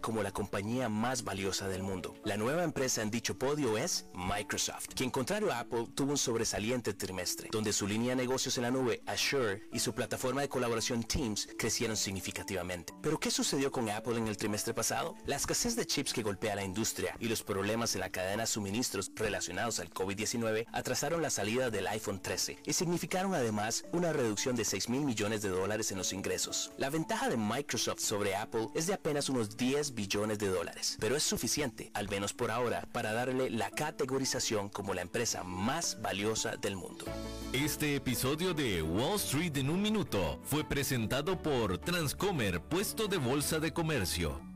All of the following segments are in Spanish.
como la compañía más valiosa del mundo. La nueva empresa en dicho podio es Microsoft, quien contrario a Apple tuvo un sobresaliente trimestre, donde su línea de negocios en la nube Azure y su plataforma de colaboración Teams crecieron significativamente. Pero ¿qué sucedió con Apple en el trimestre pasado? La escasez de chips que golpea la industria y los problemas en la cadena de suministros relacionados al COVID-19 atrasaron la salida del iPhone 13 y significaron además una reducción de 6 mil millones de dólares en los ingresos. La ventaja de Microsoft sobre Apple es de apenas unos 10 billones de dólares, pero es suficiente, al menos por ahora, para darle la categorización como la empresa más valiosa del mundo. Este episodio de Wall Street en un minuto fue presentado por Transcomer, puesto de bolsa de comercio.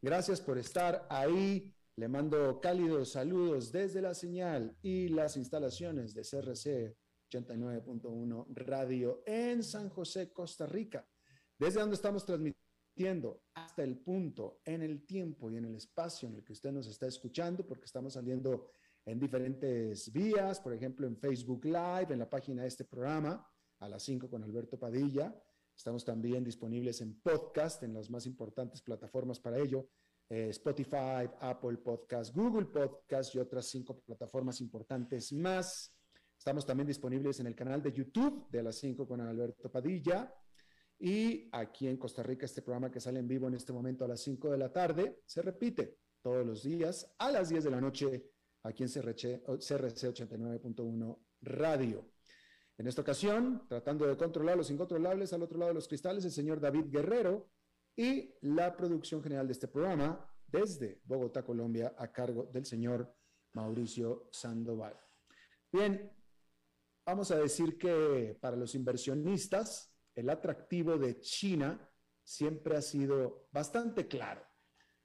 Gracias por estar ahí. Le mando cálidos saludos desde la señal y las instalaciones de CRC 89.1 Radio en San José, Costa Rica, desde donde estamos transmitiendo hasta el punto, en el tiempo y en el espacio en el que usted nos está escuchando, porque estamos saliendo en diferentes vías, por ejemplo en Facebook Live, en la página de este programa, a las 5 con Alberto Padilla, Estamos también disponibles en podcast, en las más importantes plataformas para ello, eh, Spotify, Apple Podcast, Google Podcast y otras cinco plataformas importantes más. Estamos también disponibles en el canal de YouTube de las 5 con Alberto Padilla. Y aquí en Costa Rica, este programa que sale en vivo en este momento a las 5 de la tarde, se repite todos los días a las 10 de la noche aquí en CRC 89.1 Radio. En esta ocasión, tratando de controlar los incontrolables al otro lado de los cristales, el señor David Guerrero y la producción general de este programa desde Bogotá, Colombia, a cargo del señor Mauricio Sandoval. Bien, vamos a decir que para los inversionistas, el atractivo de China siempre ha sido bastante claro.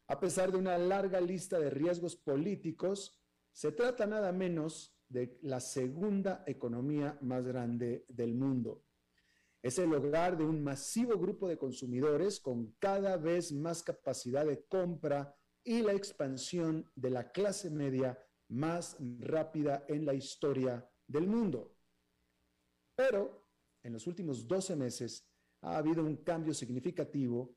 A pesar de una larga lista de riesgos políticos, se trata nada menos de la segunda economía más grande del mundo. Es el hogar de un masivo grupo de consumidores con cada vez más capacidad de compra y la expansión de la clase media más rápida en la historia del mundo. Pero en los últimos 12 meses ha habido un cambio significativo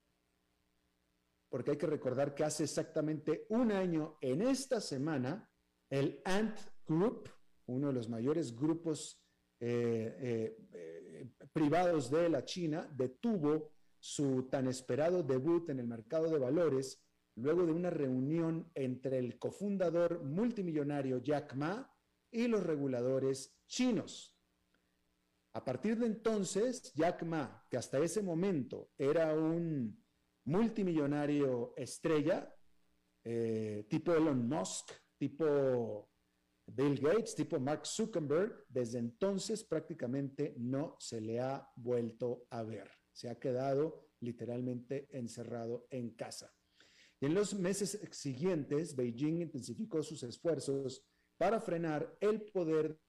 porque hay que recordar que hace exactamente un año en esta semana el Ant Group, uno de los mayores grupos eh, eh, eh, privados de la China, detuvo su tan esperado debut en el mercado de valores luego de una reunión entre el cofundador multimillonario Jack Ma y los reguladores chinos. A partir de entonces, Jack Ma, que hasta ese momento era un multimillonario estrella, tipo Elon Musk, tipo Bill Gates, tipo Mark Zuckerberg, desde entonces prácticamente no se le ha vuelto a ver. Se ha quedado literalmente encerrado en casa. En los meses siguientes, Beijing intensificó sus esfuerzos para frenar el poder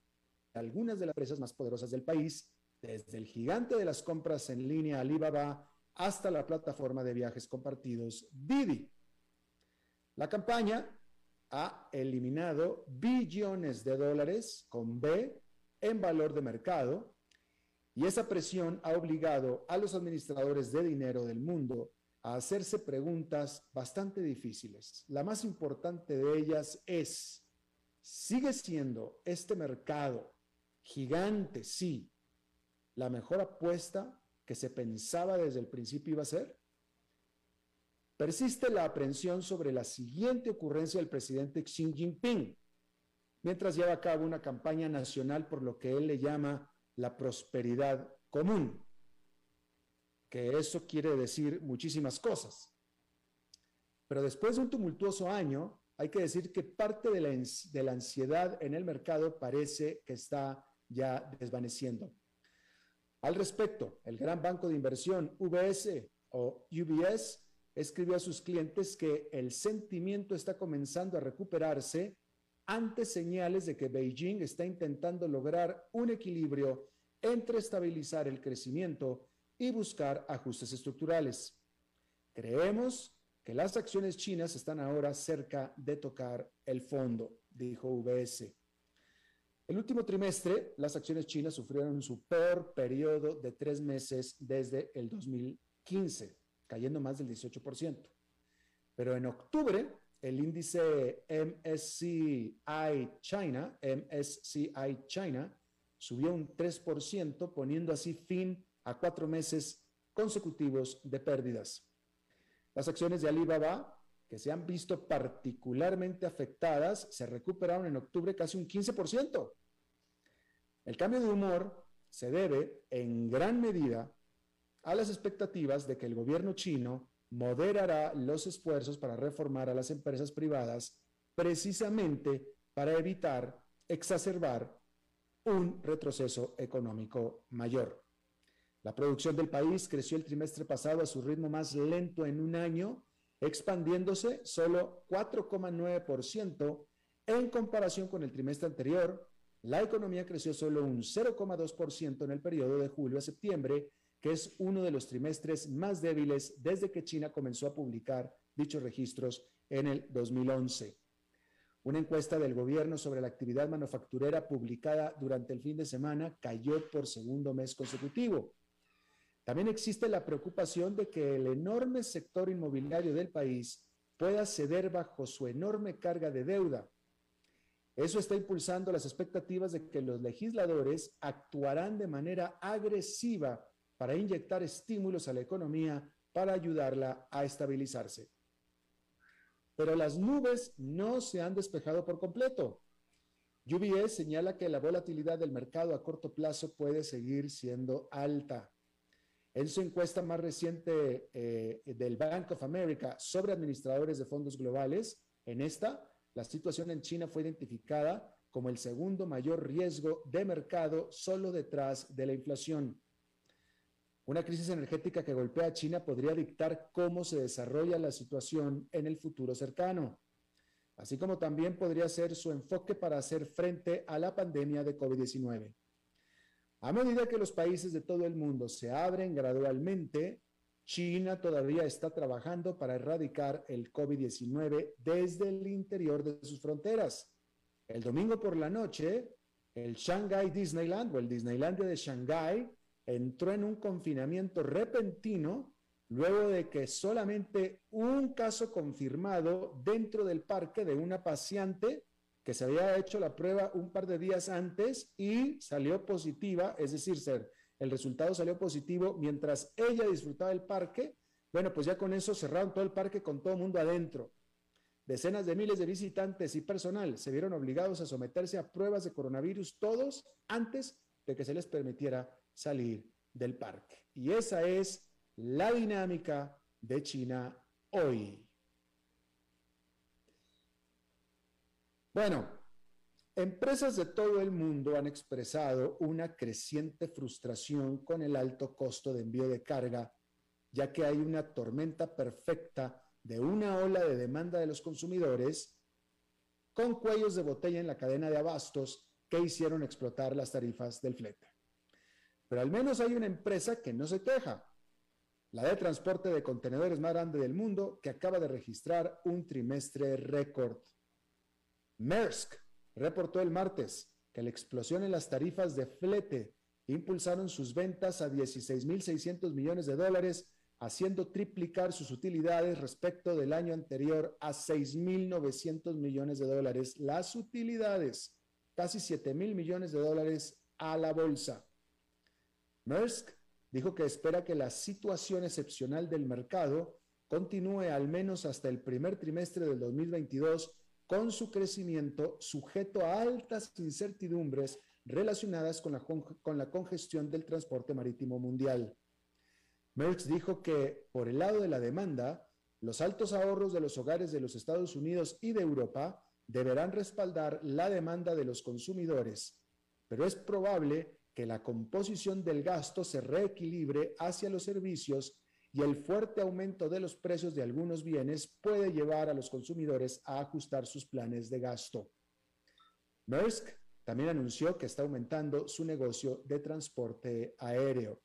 de algunas de las empresas más poderosas del país, desde el gigante de las compras en línea Alibaba hasta la plataforma de viajes compartidos Didi. La campaña ha eliminado billones de dólares con B en valor de mercado y esa presión ha obligado a los administradores de dinero del mundo a hacerse preguntas bastante difíciles. La más importante de ellas es, ¿sigue siendo este mercado gigante, sí, la mejor apuesta que se pensaba desde el principio iba a ser? Persiste la aprensión sobre la siguiente ocurrencia del presidente Xi Jinping, mientras lleva a cabo una campaña nacional por lo que él le llama la prosperidad común, que eso quiere decir muchísimas cosas. Pero después de un tumultuoso año, hay que decir que parte de la, de la ansiedad en el mercado parece que está ya desvaneciendo. Al respecto, el gran banco de inversión UBS o UBS escribió a sus clientes que el sentimiento está comenzando a recuperarse ante señales de que Beijing está intentando lograr un equilibrio entre estabilizar el crecimiento y buscar ajustes estructurales. Creemos que las acciones chinas están ahora cerca de tocar el fondo, dijo UBS. El último trimestre, las acciones chinas sufrieron su peor periodo de tres meses desde el 2015, cayendo más del 18%. Pero en octubre, el índice MSCI China, MSCI China, subió un 3%, poniendo así fin a cuatro meses consecutivos de pérdidas. Las acciones de Alibaba, que se han visto particularmente afectadas, se recuperaron en octubre casi un 15%. El cambio de humor se debe en gran medida a las expectativas de que el gobierno chino moderará los esfuerzos para reformar a las empresas privadas precisamente para evitar exacerbar un retroceso económico mayor. La producción del país creció el trimestre pasado a su ritmo más lento en un año, expandiéndose solo 4,9% en comparación con el trimestre anterior. La economía creció solo un 0,2% en el periodo de julio a septiembre, que es uno de los trimestres más débiles desde que China comenzó a publicar dichos registros en el 2011. Una encuesta del gobierno sobre la actividad manufacturera publicada durante el fin de semana cayó por segundo mes consecutivo. También existe la preocupación de que el enorme sector inmobiliario del país pueda ceder bajo su enorme carga de deuda. Eso está impulsando las expectativas de que los legisladores actuarán de manera agresiva para inyectar estímulos a la economía para ayudarla a estabilizarse pero las nubes no se han despejado por completo. UBS señala que la volatilidad del mercado a corto plazo puede seguir siendo alta. En su encuesta más reciente eh, del Bank of America sobre administradores de fondos globales, en esta, la situación en China fue identificada como el segundo mayor riesgo de mercado solo detrás de la inflación. Una crisis energética que golpea a China podría dictar cómo se desarrolla la situación en el futuro cercano, así como también podría ser su enfoque para hacer frente a la pandemia de COVID-19. A medida que los países de todo el mundo se abren gradualmente, China todavía está trabajando para erradicar el COVID-19 desde el interior de sus fronteras. El domingo por la noche, el Shanghai Disneyland o el Disneylandia de Shanghai entró en un confinamiento repentino luego de que solamente un caso confirmado dentro del parque de una paciente que se había hecho la prueba un par de días antes y salió positiva, es decir, el resultado salió positivo mientras ella disfrutaba del parque. Bueno, pues ya con eso cerraron todo el parque con todo el mundo adentro. Decenas de miles de visitantes y personal se vieron obligados a someterse a pruebas de coronavirus todos antes de que se les permitiera salir del parque. Y esa es la dinámica de China hoy. Bueno, empresas de todo el mundo han expresado una creciente frustración con el alto costo de envío de carga, ya que hay una tormenta perfecta de una ola de demanda de los consumidores con cuellos de botella en la cadena de abastos que hicieron explotar las tarifas del flete. Pero al menos hay una empresa que no se queja, la de transporte de contenedores más grande del mundo, que acaba de registrar un trimestre récord. Maersk reportó el martes que la explosión en las tarifas de flete impulsaron sus ventas a 16.600 millones de dólares, haciendo triplicar sus utilidades respecto del año anterior a 6.900 millones de dólares. Las utilidades, casi 7.000 millones de dólares a la bolsa. Maersk dijo que espera que la situación excepcional del mercado continúe al menos hasta el primer trimestre del 2022 con su crecimiento sujeto a altas incertidumbres relacionadas con la, con la congestión del transporte marítimo mundial. Merckx dijo que por el lado de la demanda, los altos ahorros de los hogares de los Estados Unidos y de Europa deberán respaldar la demanda de los consumidores, pero es probable que la composición del gasto se reequilibre hacia los servicios y el fuerte aumento de los precios de algunos bienes puede llevar a los consumidores a ajustar sus planes de gasto. Maersk también anunció que está aumentando su negocio de transporte aéreo.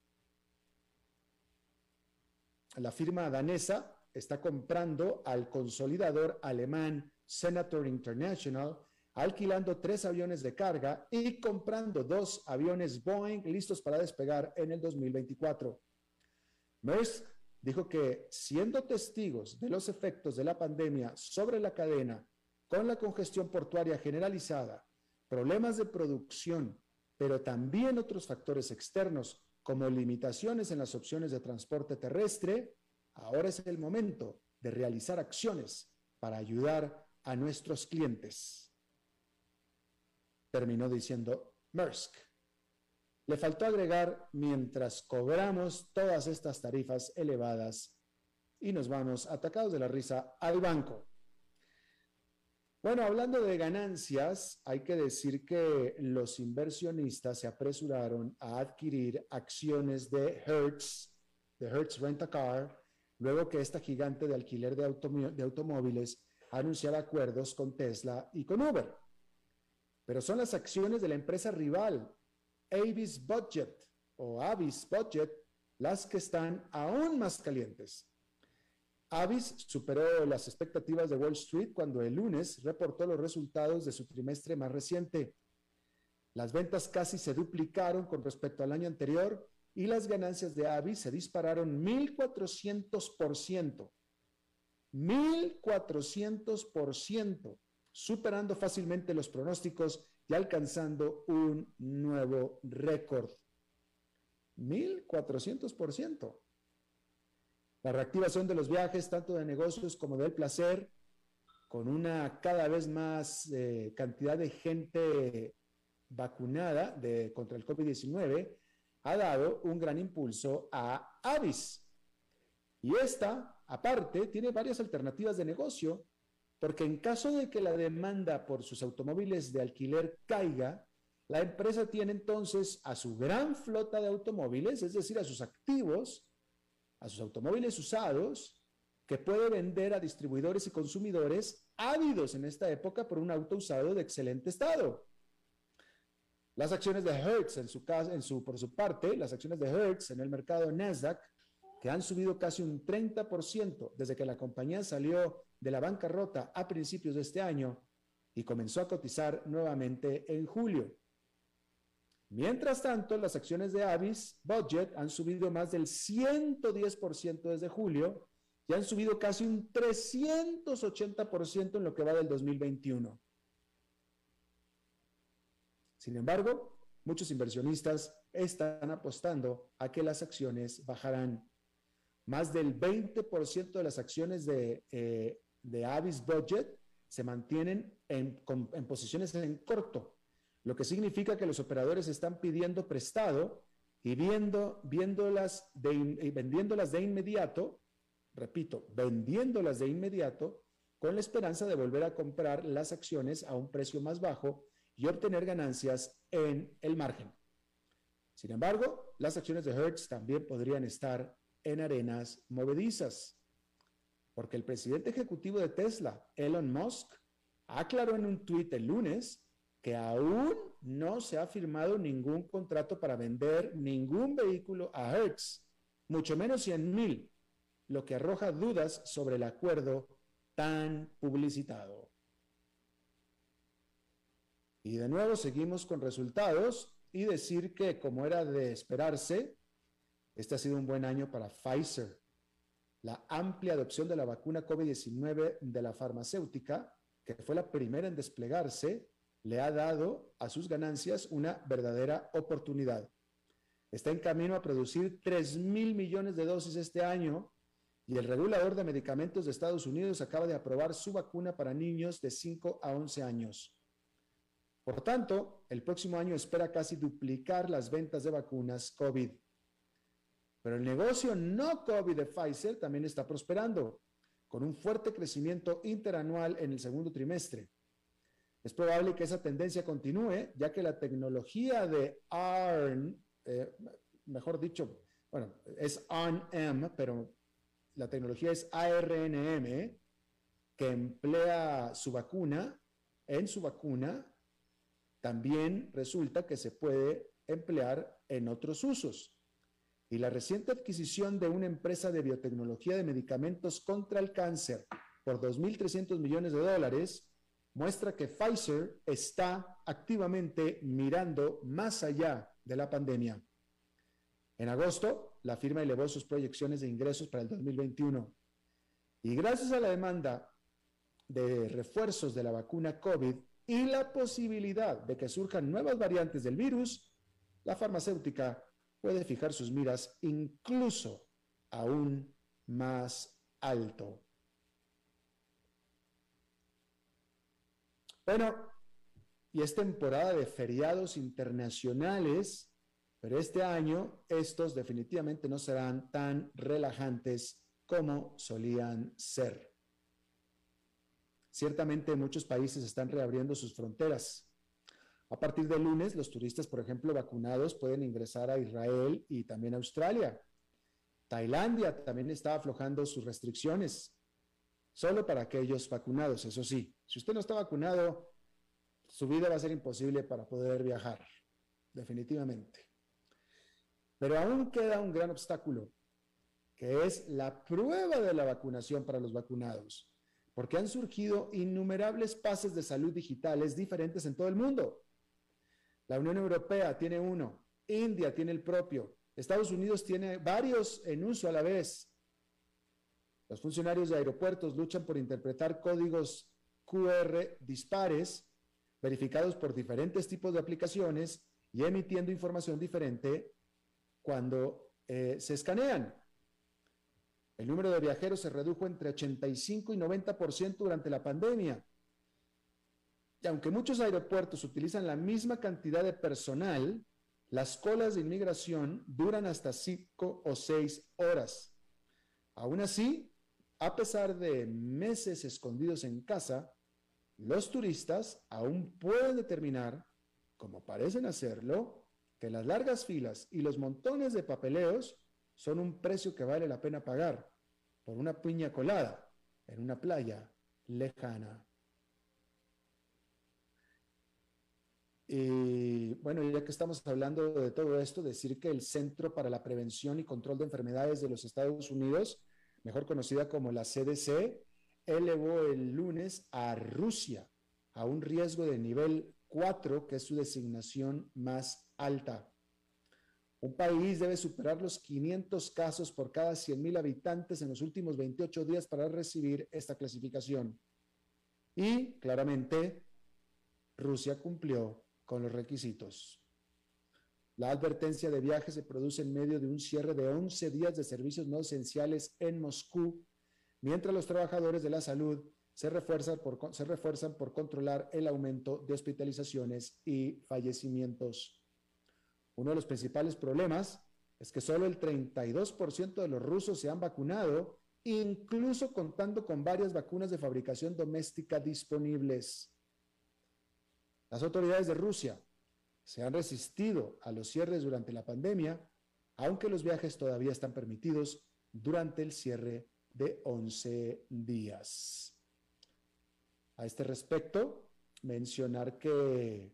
La firma danesa está comprando al consolidador alemán Senator International, alquilando tres aviones de carga y comprando dos aviones Boeing listos para despegar en el 2024. Maersk dijo que siendo testigos de los efectos de la pandemia sobre la cadena con la congestión portuaria generalizada, problemas de producción, pero también otros factores externos como limitaciones en las opciones de transporte terrestre, ahora es el momento de realizar acciones para ayudar a nuestros clientes. Terminó diciendo Maersk. Le faltó agregar mientras cobramos todas estas tarifas elevadas y nos vamos atacados de la risa al banco. Bueno, hablando de ganancias, hay que decir que los inversionistas se apresuraron a adquirir acciones de Hertz, de Hertz Rent a Car, luego que esta gigante de alquiler de, de automóviles anunciara acuerdos con Tesla y con Uber. Pero son las acciones de la empresa rival, Avis Budget o Avis Budget, las que están aún más calientes. Avis superó las expectativas de Wall Street cuando el lunes reportó los resultados de su trimestre más reciente. Las ventas casi se duplicaron con respecto al año anterior y las ganancias de Avis se dispararon 1.400%. 1.400%, superando fácilmente los pronósticos y alcanzando un nuevo récord. 1.400%. La reactivación de los viajes, tanto de negocios como del placer, con una cada vez más eh, cantidad de gente vacunada de, contra el COVID-19, ha dado un gran impulso a Avis. Y esta, aparte, tiene varias alternativas de negocio, porque en caso de que la demanda por sus automóviles de alquiler caiga, la empresa tiene entonces a su gran flota de automóviles, es decir, a sus activos, a sus automóviles usados que puede vender a distribuidores y consumidores ávidos en esta época por un auto usado de excelente estado. Las acciones de Hertz, por su parte, las acciones de Hertz en el mercado Nasdaq, que han subido casi un 30% desde que la compañía salió de la bancarrota a principios de este año y comenzó a cotizar nuevamente en julio. Mientras tanto, las acciones de Avis Budget han subido más del 110% desde julio y han subido casi un 380% en lo que va del 2021. Sin embargo, muchos inversionistas están apostando a que las acciones bajarán. Más del 20% de las acciones de, eh, de Avis Budget se mantienen en, en posiciones en corto lo que significa que los operadores están pidiendo prestado y viendo, viéndolas de, vendiéndolas de inmediato, repito, vendiéndolas de inmediato con la esperanza de volver a comprar las acciones a un precio más bajo y obtener ganancias en el margen. Sin embargo, las acciones de Hertz también podrían estar en arenas movedizas, porque el presidente ejecutivo de Tesla, Elon Musk, aclaró en un tuit el lunes que aún no se ha firmado ningún contrato para vender ningún vehículo a Hertz, mucho menos 100 mil, lo que arroja dudas sobre el acuerdo tan publicitado. Y de nuevo seguimos con resultados y decir que, como era de esperarse, este ha sido un buen año para Pfizer. La amplia adopción de la vacuna COVID-19 de la farmacéutica, que fue la primera en desplegarse, le ha dado a sus ganancias una verdadera oportunidad. Está en camino a producir 3 mil millones de dosis este año y el regulador de medicamentos de Estados Unidos acaba de aprobar su vacuna para niños de 5 a 11 años. Por tanto, el próximo año espera casi duplicar las ventas de vacunas COVID. Pero el negocio no COVID de Pfizer también está prosperando, con un fuerte crecimiento interanual en el segundo trimestre. Es probable que esa tendencia continúe, ya que la tecnología de ARN, eh, mejor dicho, bueno, es ARNM, pero la tecnología es ARNM, que emplea su vacuna, en su vacuna, también resulta que se puede emplear en otros usos. Y la reciente adquisición de una empresa de biotecnología de medicamentos contra el cáncer por 2.300 millones de dólares muestra que Pfizer está activamente mirando más allá de la pandemia. En agosto, la firma elevó sus proyecciones de ingresos para el 2021 y gracias a la demanda de refuerzos de la vacuna COVID, y la posibilidad de que surjan nuevas variantes del virus, la farmacéutica puede fijar sus miras incluso aún más alto. Bueno, y es temporada de feriados internacionales, pero este año estos definitivamente no serán tan relajantes como solían ser. Ciertamente muchos países están reabriendo sus fronteras. A partir del lunes, los turistas, por ejemplo, vacunados pueden ingresar a Israel y también a Australia. Tailandia también está aflojando sus restricciones, solo para aquellos vacunados, eso sí. Si usted no está vacunado, su vida va a ser imposible para poder viajar, definitivamente. Pero aún queda un gran obstáculo, que es la prueba de la vacunación para los vacunados porque han surgido innumerables pases de salud digitales diferentes en todo el mundo. La Unión Europea tiene uno, India tiene el propio, Estados Unidos tiene varios en uso a la vez. Los funcionarios de aeropuertos luchan por interpretar códigos QR dispares verificados por diferentes tipos de aplicaciones y emitiendo información diferente cuando eh, se escanean. El número de viajeros se redujo entre 85 y 90% durante la pandemia. Y aunque muchos aeropuertos utilizan la misma cantidad de personal, las colas de inmigración duran hasta 5 o 6 horas. Aún así, a pesar de meses escondidos en casa, los turistas aún pueden determinar, como parecen hacerlo, que las largas filas y los montones de papeleos son un precio que vale la pena pagar por una piña colada en una playa lejana. Y bueno, ya que estamos hablando de todo esto, decir que el Centro para la Prevención y Control de Enfermedades de los Estados Unidos, mejor conocida como la CDC, elevó el lunes a Rusia a un riesgo de nivel 4, que es su designación más alta. Un país debe superar los 500 casos por cada 100.000 habitantes en los últimos 28 días para recibir esta clasificación. Y claramente, Rusia cumplió con los requisitos. La advertencia de viaje se produce en medio de un cierre de 11 días de servicios no esenciales en Moscú, mientras los trabajadores de la salud se refuerzan por, controlar el aumento de hospitalizaciones y fallecimientos. Uno de los principales problemas es que solo el 32% de los rusos se han vacunado, incluso contando con varias vacunas de fabricación doméstica disponibles. Las autoridades de Rusia se han resistido a los cierres durante la pandemia, aunque los viajes todavía están permitidos durante el cierre de 11 días. A este respecto, mencionar que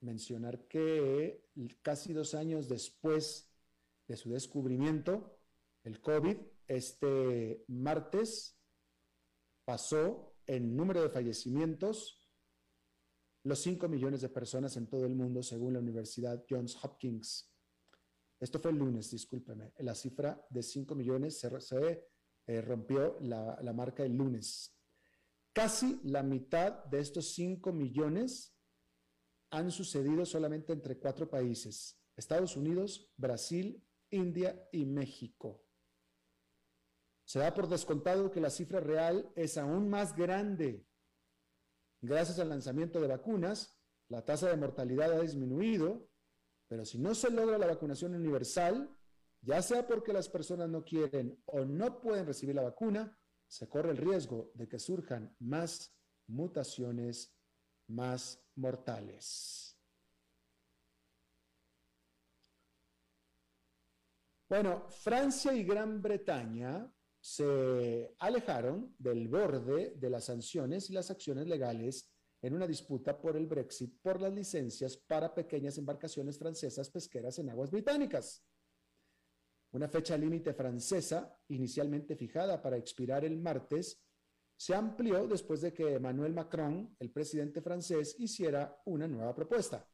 mencionar que casi dos años después de su descubrimiento, el COVID, este martes pasó en número de fallecimientos los 5 millones de personas en todo el mundo, según la Universidad Johns Hopkins. Esto fue el lunes, discúlpeme. La cifra de 5 millones se, eh, rompió la, la, marca el lunes. Casi la mitad de estos 5 millones han sucedido solamente entre cuatro países, Estados Unidos, Brasil, India y México. Se da por descontado que la cifra real es aún más grande. Gracias al lanzamiento de vacunas, la tasa de mortalidad ha disminuido, pero si no se logra la vacunación universal, ya sea porque las personas no quieren o no pueden recibir la vacuna, se corre el riesgo de que surjan más mutaciones más mortales. Bueno, Francia y Gran Bretaña se alejaron del borde de las sanciones y las acciones legales en una disputa por el Brexit por las licencias para pequeñas embarcaciones francesas pesqueras en aguas británicas. Una fecha límite francesa, inicialmente fijada para expirar el martes, se amplió después de que Emmanuel Macron, el presidente francés, hiciera una nueva propuesta.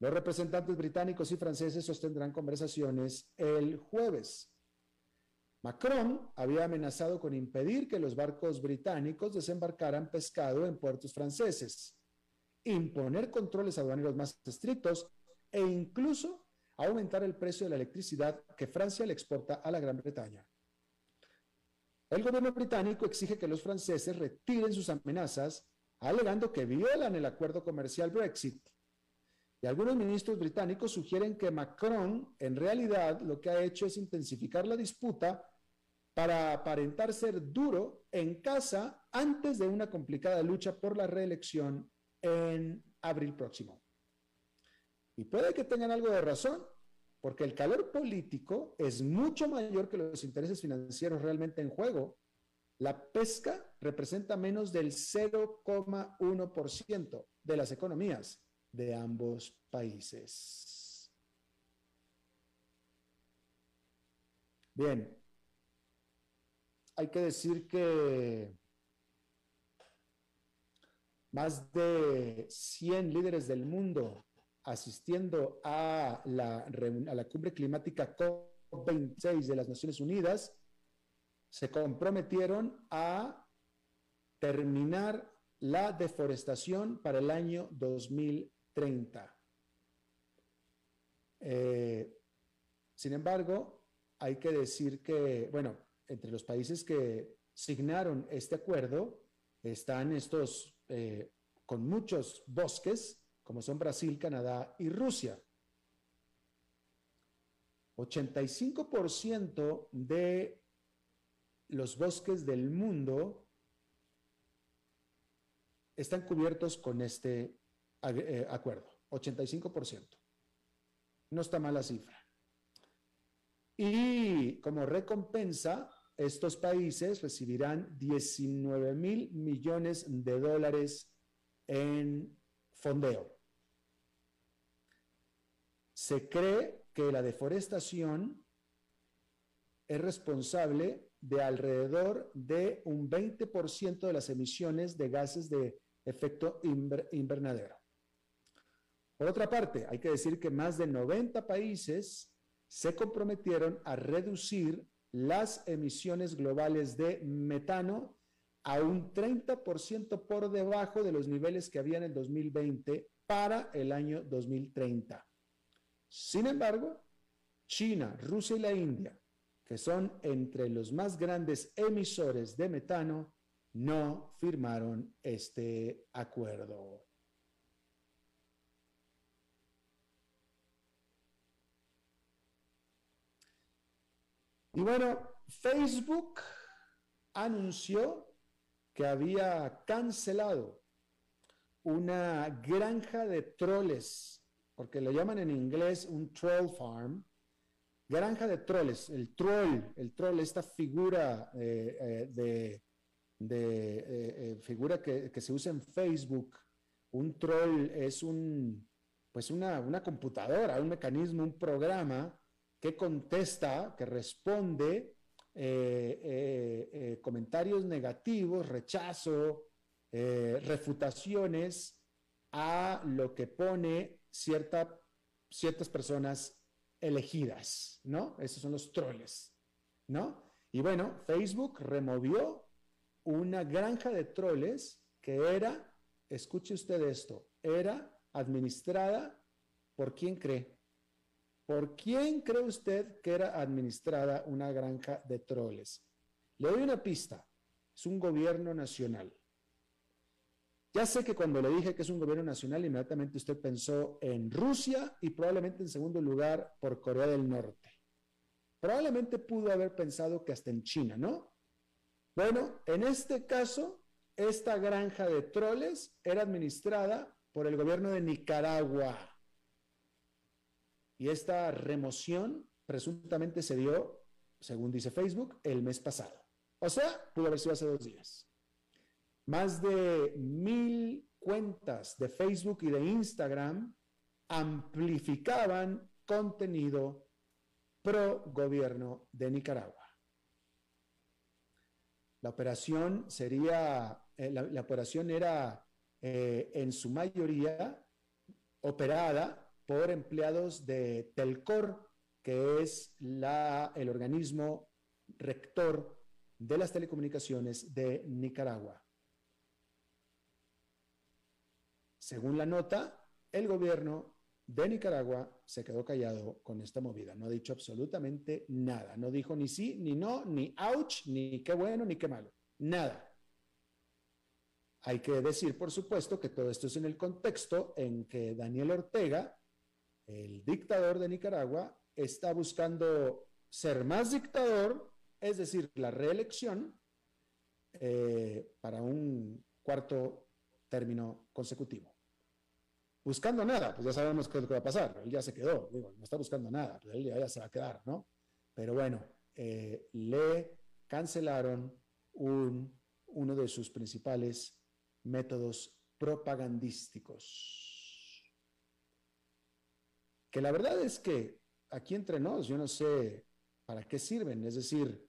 Los representantes británicos y franceses sostendrán conversaciones el jueves. Macron había amenazado con impedir que los barcos británicos desembarcaran pescado en puertos franceses, imponer controles aduaneros más estrictos e incluso aumentar el precio de la electricidad que Francia le exporta a la Gran Bretaña. El gobierno británico exige que los franceses retiren sus amenazas, alegando que violan el acuerdo comercial Brexit. Y algunos ministros británicos sugieren que Macron en realidad lo que ha hecho es intensificar la disputa para aparentar ser duro en casa antes de una complicada lucha por la reelección en abril próximo. Y puede que tengan algo de razón, porque el calor político es mucho mayor que los intereses financieros realmente en juego. La pesca representa menos del 0,1% de las economías de ambos países. Bien, hay que decir que más de 100 líderes del mundo asistiendo a la, a la cumbre climática COP26 de las Naciones Unidas, se comprometieron a terminar la deforestación para el año 2030. Eh, sin embargo, hay que decir que, bueno, entre los países que signaron este acuerdo están estos eh, con muchos bosques, como son Brasil, Canadá y Rusia. 85% de los bosques del mundo están cubiertos con este eh, acuerdo, 85%. No está mala cifra. Y como recompensa, estos países recibirán 19 mil millones de dólares en fondeo. Se cree que la deforestación es responsable de alrededor de un 20% de las emisiones de gases de efecto invernadero. Por otra parte, hay que decir que más de 90 países se comprometieron a reducir las emisiones globales de metano a un 30% por debajo de los niveles que había en el 2020 para el año 2030. Sin embargo, China, Rusia y la India, que son entre los más grandes emisores de metano, no firmaron este acuerdo. Y bueno, Facebook anunció que había cancelado una granja de troles porque lo llaman en inglés un troll farm, granja de troles, el troll, el troll, esta figura eh, eh, de, de eh, figura que, que, se usa en Facebook, un troll es un, pues una, una computadora, un mecanismo, un programa que contesta, que responde comentarios negativos, rechazo, refutaciones a lo que pone cierta, ciertas personas elegidas, ¿no? Esos son los troles, ¿no? Y bueno, Facebook removió una granja de troles que era, escuche usted esto, era administrada por quién cree. ¿Por quién cree usted que era administrada una granja de troles? Le doy una pista. Es un gobierno nacional. Ya sé que cuando le dije que es un gobierno nacional, inmediatamente usted pensó en Rusia y probablemente en segundo lugar por Corea del Norte. Probablemente pudo haber pensado que hasta en China, ¿no? Bueno, en este caso, esta granja de troles era administrada por el gobierno de Nicaragua. Y esta remoción presuntamente se dio, según dice Facebook, el mes pasado. O sea, pudo haber sido hace dos días. Más de mil cuentas de Facebook y de Instagram amplificaban contenido pro gobierno de Nicaragua. La operación sería, eh, la, operación era eh, en su mayoría operada por empleados de Telcor, que es la, el organismo rector de las telecomunicaciones de Nicaragua. Según la nota, el gobierno de Nicaragua se quedó callado con esta movida. No ha dicho absolutamente nada. No dijo ni sí, ni no, ni ouch, ni qué bueno, ni qué malo. Nada. Hay que decir, por supuesto, que todo esto es en el contexto en que Daniel Ortega, el dictador de Nicaragua, está buscando ser más dictador, es decir, la reelección eh, para un cuarto término consecutivo buscando nada, pues ya sabemos qué es lo que va a pasar. Él ya se quedó, no está buscando nada, pues él ya, se va a quedar, ¿no? Pero bueno, eh, le cancelaron uno de sus principales métodos propagandísticos. Que la verdad es que aquí entre nos, yo no sé para qué sirven, es decir,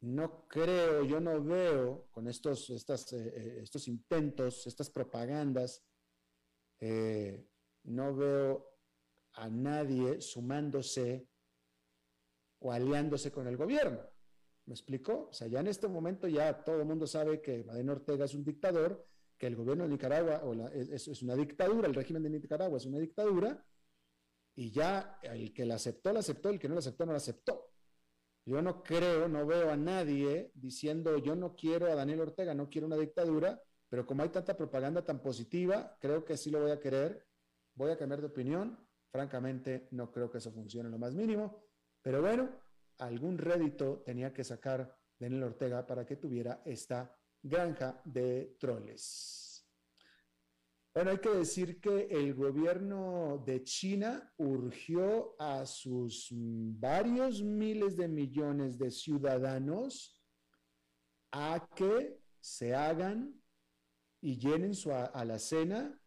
no creo, yo no veo con estos, estas, eh, eh, estos intentos, estas propagandas, eh, no veo a nadie sumándose o aliándose con el gobierno. ¿Me explico? O sea, ya en este momento ya todo el mundo sabe que Madeno Ortega es un dictador, que el gobierno de Nicaragua o es, una dictadura, el régimen de Nicaragua es una dictadura, y ya el que la aceptó, la aceptó, el que no la aceptó, no la aceptó. Yo no creo, no veo a nadie diciendo yo no quiero a Daniel Ortega, no quiero una dictadura, pero como hay tanta propaganda tan positiva, creo que sí lo voy a querer. Voy a cambiar de opinión. Francamente, no creo que eso funcione lo más mínimo. Pero bueno, algún rédito tenía que sacar Daniel Ortega para que tuviera esta granja de troles. Bueno, hay que decir que el gobierno de China urgió a sus varios miles de millones de ciudadanos a que se hagan y llenen su alacena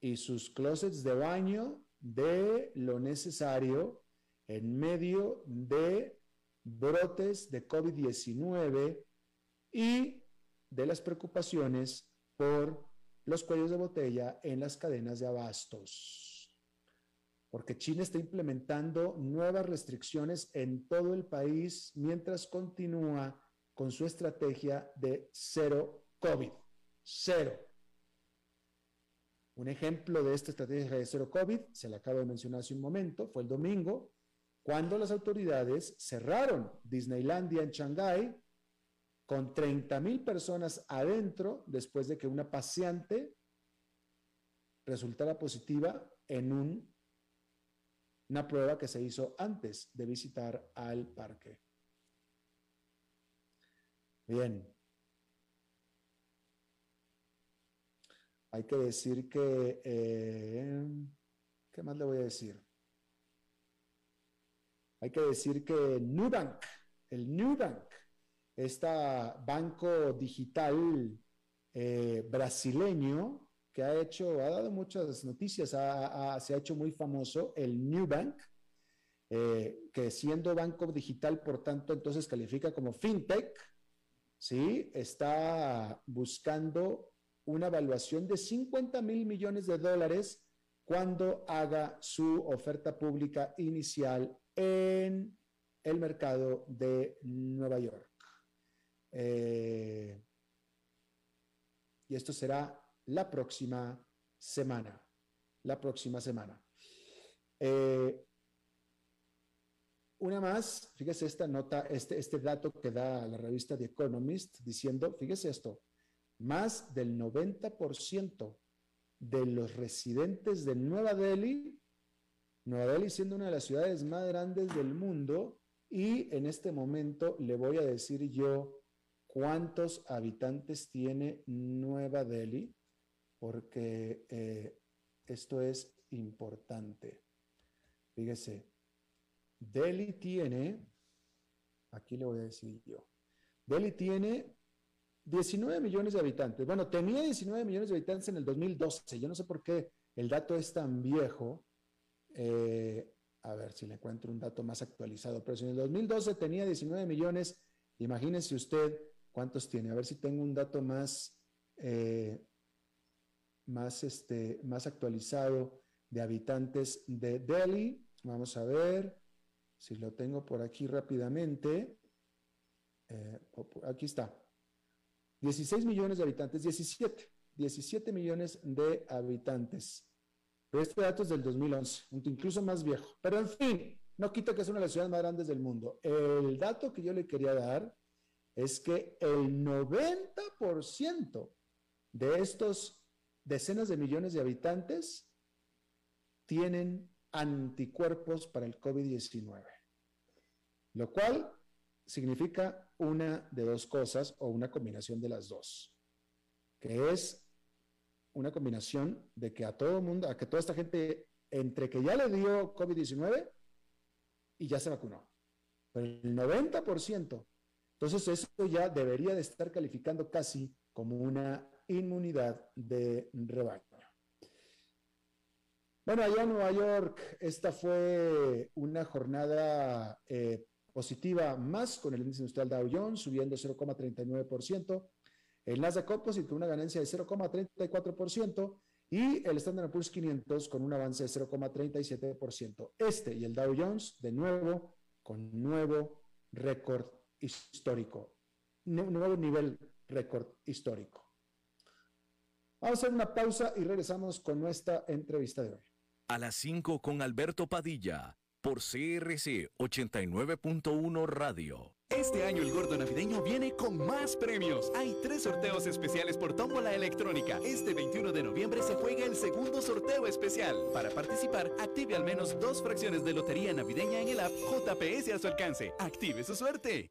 y sus closets de baño de lo necesario en medio de brotes de COVID-19 y de las preocupaciones por los cuellos de botella en las cadenas de abastos. Porque China está implementando nuevas restricciones en todo el país mientras continúa con su estrategia de cero COVID cero. Un ejemplo de esta estrategia de cero COVID, se la acabo de mencionar hace un momento, fue el domingo, cuando las autoridades cerraron Disneylandia en Shanghái con 30 mil personas adentro después de que una paciente resultara positiva en un, una prueba que se hizo antes de visitar al parque. Bien, Hay que decir que, eh, ¿qué más le voy a decir? Hay que decir que Nubank, el Nubank, este banco digital eh, brasileño que ha hecho, ha dado muchas noticias, se ha hecho muy famoso, el Nubank, eh, que siendo banco digital, por tanto, entonces califica como fintech, ¿sí? Está buscando una evaluación de 50 mil millones de dólares cuando haga su oferta pública inicial en el mercado de Nueva York. Eh, y esto será la próxima semana. La próxima semana. Eh, una más, fíjese esta nota, este, este dato que da la revista The Economist diciendo, fíjese esto, más del 90% de los residentes de Nueva Delhi, Nueva Delhi siendo una de las ciudades más grandes del mundo, y en este momento le voy a decir yo cuántos habitantes tiene Nueva Delhi, porque eh, esto es importante. Fíjese, Delhi tiene, aquí le voy a decir yo, Delhi tiene 19 millones de habitantes. Bueno, tenía 19 millones de habitantes en el 2012. Yo no sé por qué el dato es tan viejo. Eh, a ver si le encuentro un dato más actualizado. Pero si en el 2012 tenía 19 millones, imagínese usted cuántos tiene. A ver si tengo un dato más, eh, más, este, más actualizado de habitantes de Delhi. Vamos a ver si lo tengo por aquí rápidamente. Eh, aquí está. 16 millones de habitantes, 17, 17 millones de habitantes. Pero este dato es del 2011, incluso más viejo. Pero en fin, no quita que es una de las ciudades más grandes del mundo. El dato que yo le quería dar es que el 90% de estos decenas de millones de habitantes tienen anticuerpos para el COVID-19, lo cual significa una de dos cosas o una combinación de las dos, que es una combinación de que a todo mundo, a que toda esta gente, entre que ya le dio COVID-19 y ya se vacunó, pero el 90%, entonces eso ya debería de estar calificando casi como una inmunidad de rebaño. Bueno, allá en Nueva York, esta fue una jornada eh, positiva más con el índice industrial Dow Jones subiendo 0,39%, el Nasdaq Composite con una ganancia de 0,34% y el Standard Poor's 500 con un avance de 0,37%. Este y el Dow Jones de nuevo con nuevo récord histórico, nuevo nivel récord histórico. Vamos a hacer una pausa y regresamos con nuestra entrevista de hoy. A las 5 con Alberto Padilla por CRC 89.1 Radio. Este año el gordo navideño viene con más premios. Hay tres sorteos especiales por tómbola electrónica. Este 21 de noviembre se juega el segundo sorteo especial. Para participar, active al menos dos fracciones de lotería navideña en el app JPS a su alcance. Active su suerte.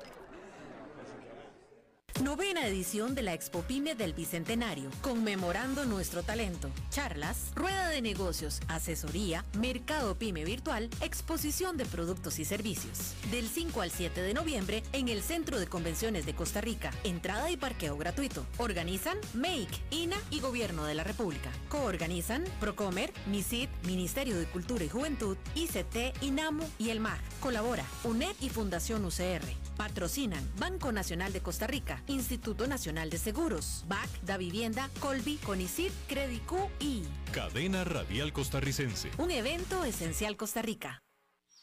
Novena edición de la Expo Pyme del Bicentenario, conmemorando nuestro talento. Charlas, rueda de negocios, asesoría, mercado Pyme virtual, exposición de productos y servicios. Del 5 al 7 de noviembre en el Centro de Convenciones de Costa Rica. Entrada y parqueo gratuito. Organizan Make, INA y Gobierno de la República. Coorganizan Procomer, MISID, Ministerio de Cultura y Juventud, ICT, INAMU y el MAG. Colabora UNED y Fundación UCR. Patrocinan Banco Nacional de Costa Rica, Instituto Nacional de Seguros, BAC, Da Vivienda, Colby, Conicid, Credicu y Cadena Radial Costarricense. Un evento esencial Costa Rica.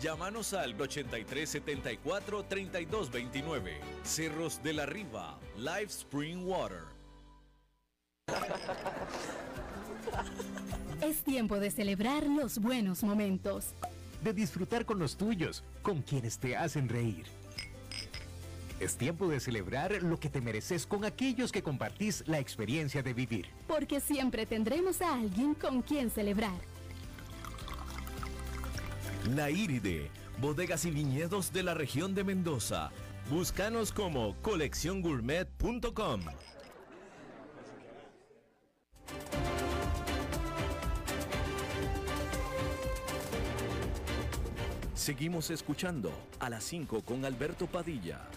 Llámanos al 83 74 32 29. Cerros de la Riva, Live Spring Water. Es tiempo de celebrar los buenos momentos. De disfrutar con los tuyos, con quienes te hacen reír. Es tiempo de celebrar lo que te mereces con aquellos que compartís la experiencia de vivir. Porque siempre tendremos a alguien con quien celebrar. La Iride, bodegas y viñedos de la región de Mendoza. Búscanos como colecciongourmet.com. Seguimos escuchando a las 5 con Alberto Padilla.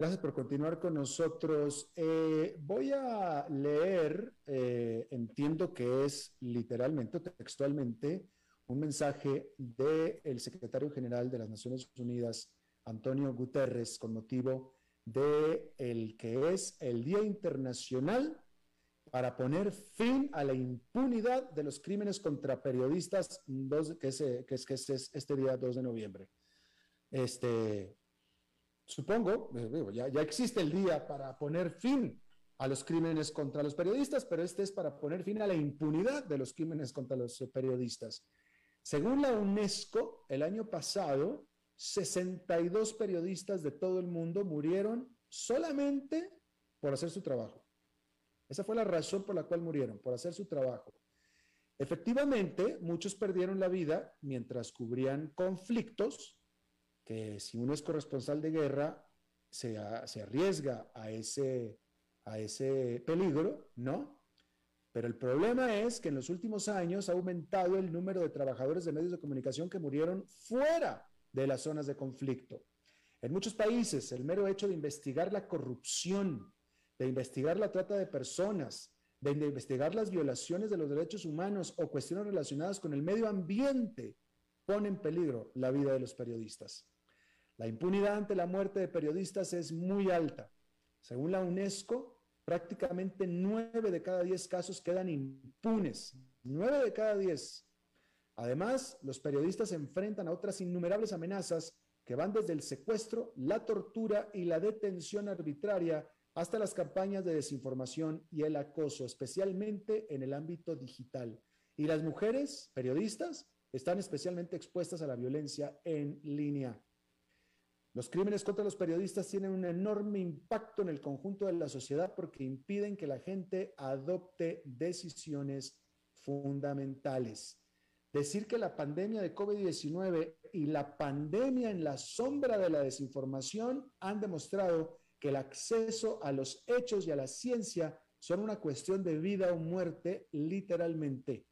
Gracias por continuar con nosotros. Eh, voy a leer, eh, entiendo que es literalmente textualmente, un mensaje del secretario general de las Naciones Unidas, Antonio Guterres, con motivo de el que es el Día Internacional para poner fin a la impunidad de los crímenes contra periodistas, que, es, que, es, que es este día 2 de noviembre. Este, supongo, eh, ya, ya existe el día para poner fin a los crímenes contra los periodistas, pero este es para poner fin a la impunidad de los crímenes contra los periodistas. Según la UNESCO, el año pasado, 62 periodistas de todo el mundo murieron solamente por hacer su trabajo. Esa fue la razón por la cual murieron, por hacer su trabajo. Efectivamente, muchos perdieron la vida mientras cubrían conflictos que si uno es corresponsal de guerra, se, se arriesga a ese, a ese peligro, ¿no? Pero el problema es que en los últimos años ha aumentado el número de trabajadores de medios de comunicación que murieron fuera de las zonas de conflicto. En muchos países, el mero hecho de investigar la corrupción, de investigar la trata de personas, de investigar las violaciones de los derechos humanos o cuestiones relacionadas con el medio ambiente, pone en peligro la vida de los periodistas. La impunidad ante la muerte de periodistas es muy alta. Según la UNESCO, prácticamente nueve de cada diez casos quedan impunes. Nueve de cada diez. Además, los periodistas se enfrentan a otras innumerables amenazas que van desde el secuestro, la tortura y la detención arbitraria hasta las campañas de desinformación y el acoso, especialmente en el ámbito digital. Y las mujeres periodistas están especialmente expuestas a la violencia en línea. Los crímenes contra los periodistas tienen un enorme impacto en el conjunto de la sociedad porque impiden que la gente adopte decisiones fundamentales. Decir que la pandemia de COVID-19 y la pandemia en la sombra de la desinformación han demostrado que el acceso a los hechos y a la ciencia son una cuestión de vida o muerte literalmente.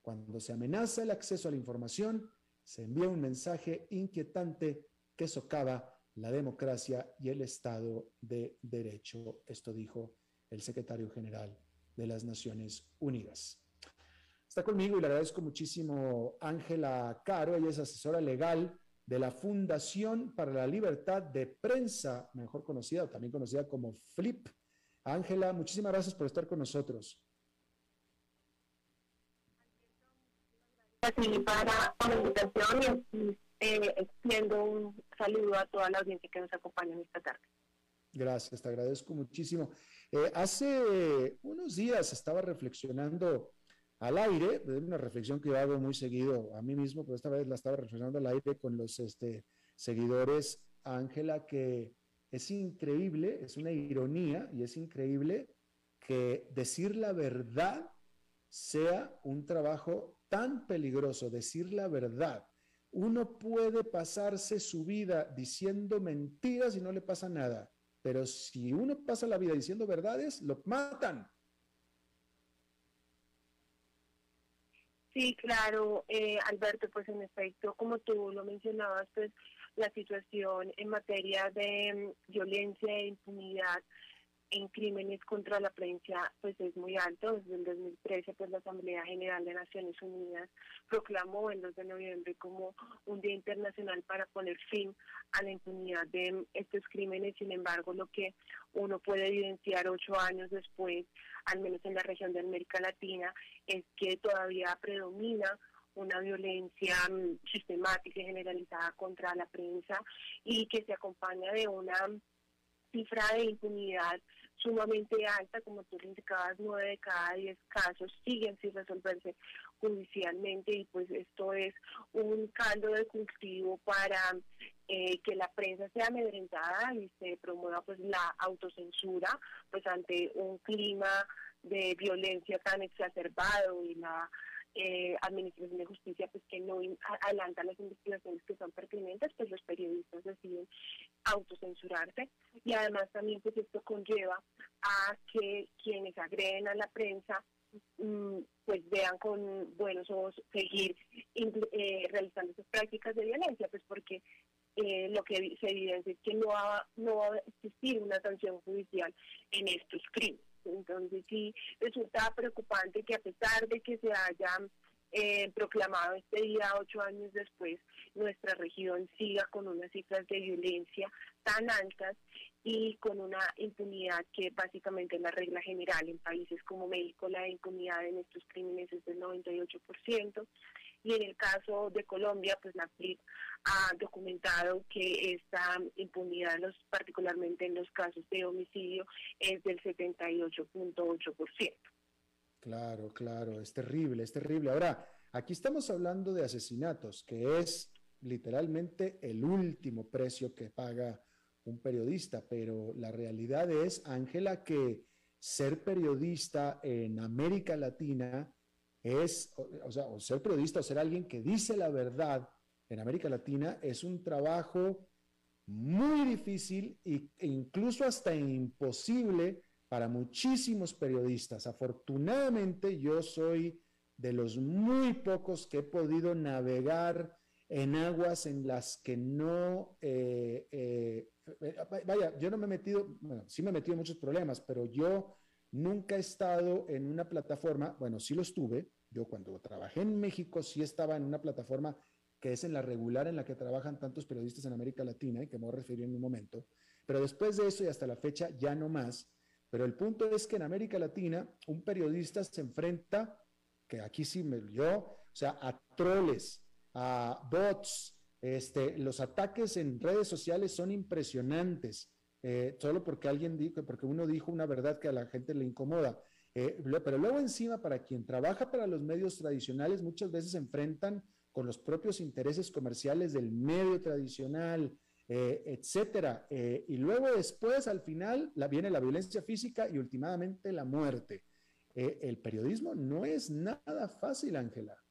Cuando se amenaza el acceso a la información, se envía un mensaje inquietante que socava la democracia y el Estado de Derecho. Esto dijo el secretario general de las Naciones Unidas. Está conmigo y le agradezco muchísimo Ángela Caro, ella es asesora legal de la Fundación para la Libertad de Prensa, mejor conocida o también conocida como FLIP. Ángela, muchísimas gracias por estar con nosotros. Gracias para la invitación eh, extiendo un saludo a toda la audiencia que nos acompaña esta tarde. Gracias, te agradezco muchísimo. Eh, hace unos días estaba reflexionando al aire, una reflexión que yo hago muy seguido a mí mismo, pero esta vez la estaba reflexionando al aire con los este, seguidores, Ángela, que es increíble, es una ironía y es increíble que decir la verdad sea un trabajo tan peligroso, decir la verdad uno puede pasarse su vida diciendo mentiras y no le pasa nada, pero si uno pasa la vida diciendo verdades, lo matan. Sí, claro, eh, Alberto, pues en efecto, como tú lo mencionabas, pues la situación en materia de mm, violencia e impunidad en crímenes contra la prensa pues es muy alto. Desde el 2013 pues la Asamblea General de Naciones Unidas proclamó el 2 de noviembre como un día internacional para poner fin a la impunidad de estos crímenes. Sin embargo, lo que uno puede evidenciar ocho años después, al menos en la región de América Latina, es que todavía predomina una violencia mm, sistemática y generalizada contra la prensa y que se acompaña de una cifra de impunidad sumamente alta, como tú lo indicabas, nueve de cada diez casos siguen sin resolverse judicialmente y pues esto es un caldo de cultivo para eh, que la prensa sea amedrentada y se promueva pues la autocensura pues ante un clima de violencia tan exacerbado y la eh, Administración de Justicia pues que no adelanta las investigaciones que son pertinentes, pues los periodistas deciden autocensurarse y además también pues esto conlleva a que quienes agreden a la prensa mm, pues vean con buenos ojos seguir eh, realizando esas prácticas de violencia, pues porque eh, lo que se evidencia es que no va, no va a existir una sanción judicial en estos crímenes. Entonces sí resulta preocupante que a pesar de que se haya eh, proclamado este día ocho años después, nuestra región siga con unas cifras de violencia tan altas y con una impunidad que básicamente es la regla general en países como México, la impunidad en estos crímenes es del 98%. Y en el caso de Colombia, pues la FLIP ha documentado que esta impunidad, los, particularmente en los casos de homicidio, es del 78.8%. Claro, claro, es terrible, es terrible. Ahora, aquí estamos hablando de asesinatos, que es literalmente el último precio que paga un periodista, pero la realidad es, Ángela, que ser periodista en América Latina es, o, sea, ser periodista o ser alguien que dice la verdad en América Latina es un trabajo muy difícil e incluso hasta imposible para muchísimos periodistas. Afortunadamente yo soy de los muy pocos que he podido navegar en aguas en las que no, eh, eh, vaya, yo no me he metido, sí me he metido en muchos problemas, pero yo Nunca he estado en una plataforma, bueno, sí lo estuve, yo cuando trabajé en México sí estaba en una plataforma que es en la regular en la que trabajan tantos periodistas en América Latina, y que me voy a referir en un momento, pero después de eso y hasta la fecha ya no más. Pero el punto es que en América Latina un periodista se enfrenta, que aquí sí me yo, o sea, a troles, a bots, este, los ataques en redes sociales son impresionantes. Eh, solo porque alguien dijo, porque uno dijo una verdad que a la gente le incomoda. Eh, pero luego encima, para quien trabaja para los medios tradicionales, muchas veces se enfrentan con los propios intereses comerciales del medio tradicional, eh, etcétera. y luego después, al final, viene la violencia física y últimamente la muerte. el periodismo no es nada fácil, Ángela.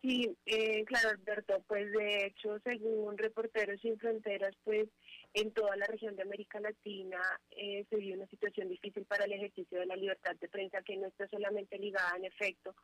Sí, eh, claro, Alberto, pues de hecho, según Reporteros Sin Fronteras, pues en toda la región de América Latina eh, se vive una situación difícil para el ejercicio de la libertad de prensa que no está solamente ligada en efecto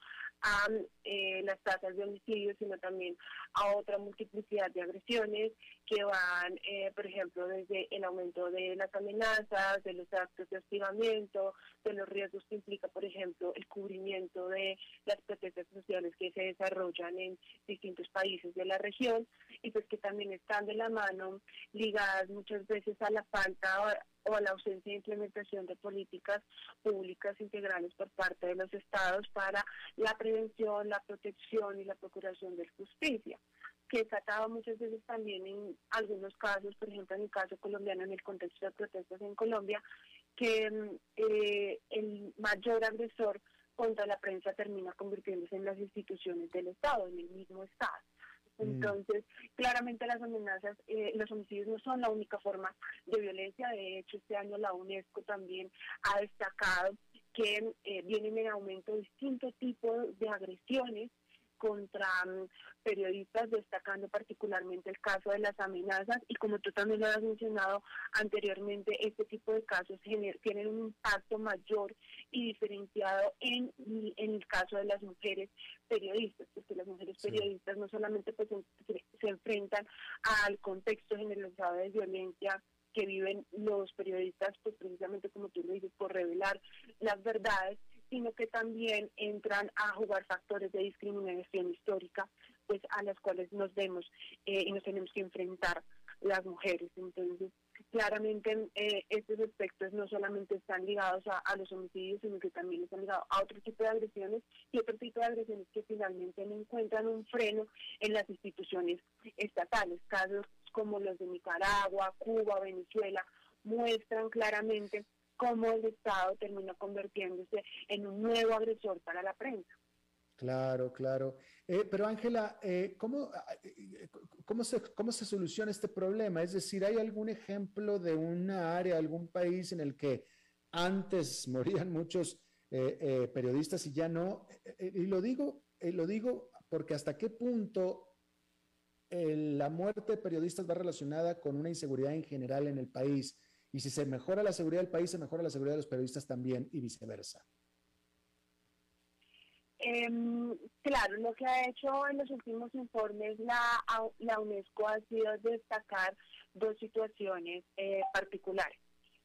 a eh, las tasas de homicidios, sino también a otra multiplicidad de agresiones que van, eh, por ejemplo, desde el aumento de las amenazas, de los actos de hostigamiento, de los riesgos que implica, por ejemplo, el cubrimiento de las protestas sociales que se desarrollan en distintos países de la región y pues que también están de la mano ligadas muchas veces a la falta o a la ausencia de implementación de políticas públicas integrales por parte de los estados para la prevención, la protección y la procuración de justicia que he tratado muchas veces también en algunos casos, por ejemplo en el caso colombiano, en el contexto de protestas en Colombia, que mm, eh, el mayor agresor contra la prensa termina convirtiéndose en las instituciones del Estado, en el mismo Estado. Mm. Entonces, claramente las amenazas, eh, los homicidios no son la única forma de violencia. De hecho, este año la UNESCO también ha destacado que eh, vienen en aumento distintos tipos de agresiones contra mm, periodistas, destacando particularmente el caso de las amenazas. Y como tú también lo has mencionado anteriormente, este tipo de casos tienen un impacto mayor y diferenciado en, en el caso de las mujeres periodistas, porque las mujeres periodistas no solamente pues, se, enfrentan al contexto generalizado de violencia que viven los periodistas, pues precisamente como tú lo dices, por revelar las verdades, sino que también entran a jugar factores de discriminación histórica, pues a las cuales nos vemos eh, y nos tenemos que enfrentar las mujeres. Entonces, claramente eh, estos aspectos no solamente están ligados a, los homicidios, sino que también están ligados a otro tipo de agresiones y otro tipo de agresiones que finalmente no encuentran un freno en las instituciones estatales. Casos como los de Nicaragua, Cuba, Venezuela, muestran claramente cómo el Estado termina convirtiéndose en un nuevo agresor para la prensa. Claro, claro. Eh, pero Ángela, eh, ¿cómo, eh, cómo, se, ¿cómo se soluciona este problema? Es decir, ¿hay algún ejemplo de una área, algún país en el que antes morían muchos periodistas y ya no? y lo digo, lo digo porque hasta qué punto la muerte de periodistas va relacionada con una inseguridad en general en el país. Y si se mejora la seguridad del país, se mejora la seguridad de los periodistas también y viceversa. Em, claro, lo que ha hecho en los últimos informes la, la UNESCO ha sido destacar dos situaciones eh, particulares.